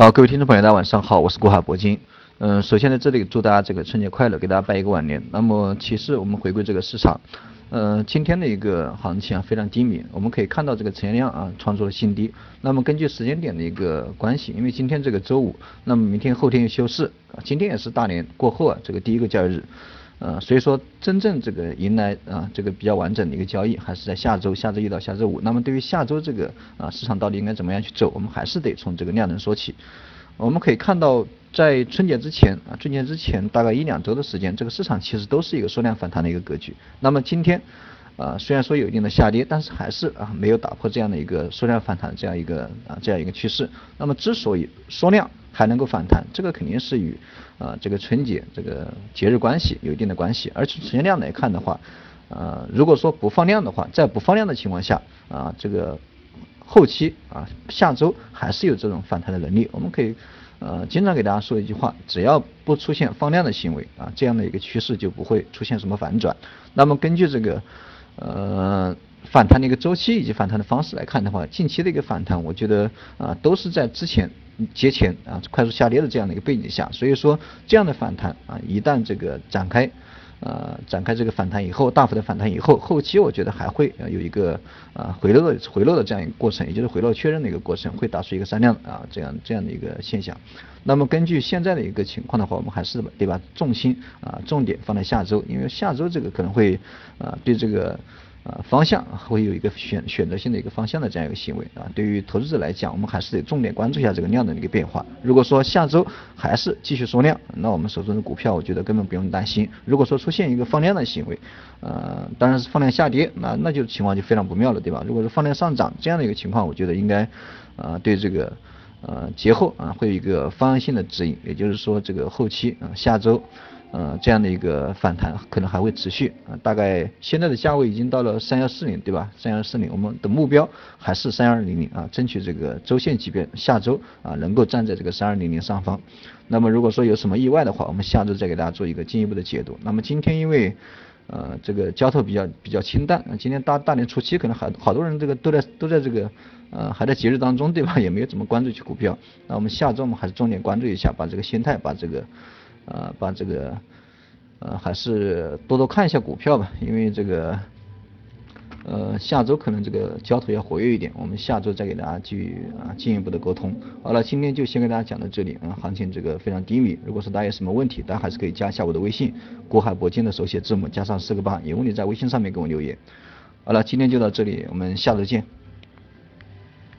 好，各位听众朋友，大家晚上好，我是国海铂金。嗯，首先在这里祝大家这个春节快乐，给大家拜一个晚年。那么，其次我们回归这个市场，呃，今天的一个行情啊非常低迷，我们可以看到这个成交量啊创出了新低。那么根据时间点的一个关系，因为今天这个周五，那么明天后天又休市，今天也是大年过后啊这个第一个交易日。呃，所以说真正这个迎来啊这个比较完整的一个交易，还是在下周，下周一到下周五。那么对于下周这个啊市场到底应该怎么样去走，我们还是得从这个量能说起。我们可以看到，在春节之前啊，春节之前大概一两周的时间，这个市场其实都是一个缩量反弹的一个格局。那么今天啊虽然说有一定的下跌，但是还是啊没有打破这样的一个缩量反弹这样一个啊这样一个趋势。那么之所以缩量，还能够反弹，这个肯定是与啊这个春节这个节日关系有一定的关系。而从成交量来看的话，呃如果说不放量的话，在不放量的情况下啊这个后期啊下周还是有这种反弹的能力。我们可以呃经常给大家说一句话，只要不出现放量的行为啊，这样的一个趋势就不会出现什么反转。那么根据这个呃。反弹的一个周期以及反弹的方式来看的话，近期的一个反弹，我觉得啊都是在之前节前啊快速下跌的这样的一个背景下，所以说这样的反弹啊一旦这个展开，呃展开这个反弹以后，大幅的反弹以后，后期我觉得还会有一个啊回落的回落的这样一个过程，也就是回落确认的一个过程，会打出一个三量啊这样这样的一个现象。那么根据现在的一个情况的话，我们还是得把重心啊重点放在下周，因为下周这个可能会啊对这个。啊，方向会有一个选选择性的一个方向的这样一个行为啊。对于投资者来讲，我们还是得重点关注一下这个量的一个变化。如果说下周还是继续缩量，那我们手中的股票，我觉得根本不用担心。如果说出现一个放量的行为，呃，当然是放量下跌，那那就情况就非常不妙了，对吧？如果是放量上涨这样的一个情况，我觉得应该呃对这个呃节后啊会有一个方向性的指引，也就是说这个后期啊下周。呃，这样的一个反弹可能还会持续啊，大概现在的价位已经到了三幺四零，对吧？三幺四零，我们的目标还是三二零零啊，争取这个周线级别下周啊能够站在这个三二零零上方。那么如果说有什么意外的话，我们下周再给大家做一个进一步的解读。那么今天因为呃这个交投比较比较清淡，今天大大年初七可能还好多人这个都在都在这个呃还在节日当中，对吧？也没有怎么关注起股票。那我们下周我们还是重点关注一下，把这个心态把这个。呃，把这个呃还是多多看一下股票吧，因为这个呃下周可能这个交投要活跃一点，我们下周再给大家继续啊进一步的沟通。好了，今天就先跟大家讲到这里，嗯，行情这个非常低迷，如果说大家有什么问题，大家还是可以加一下我的微信，国海铂金的手写字母加上四个八，有问题在微信上面给我留言。好了，今天就到这里，我们下周见。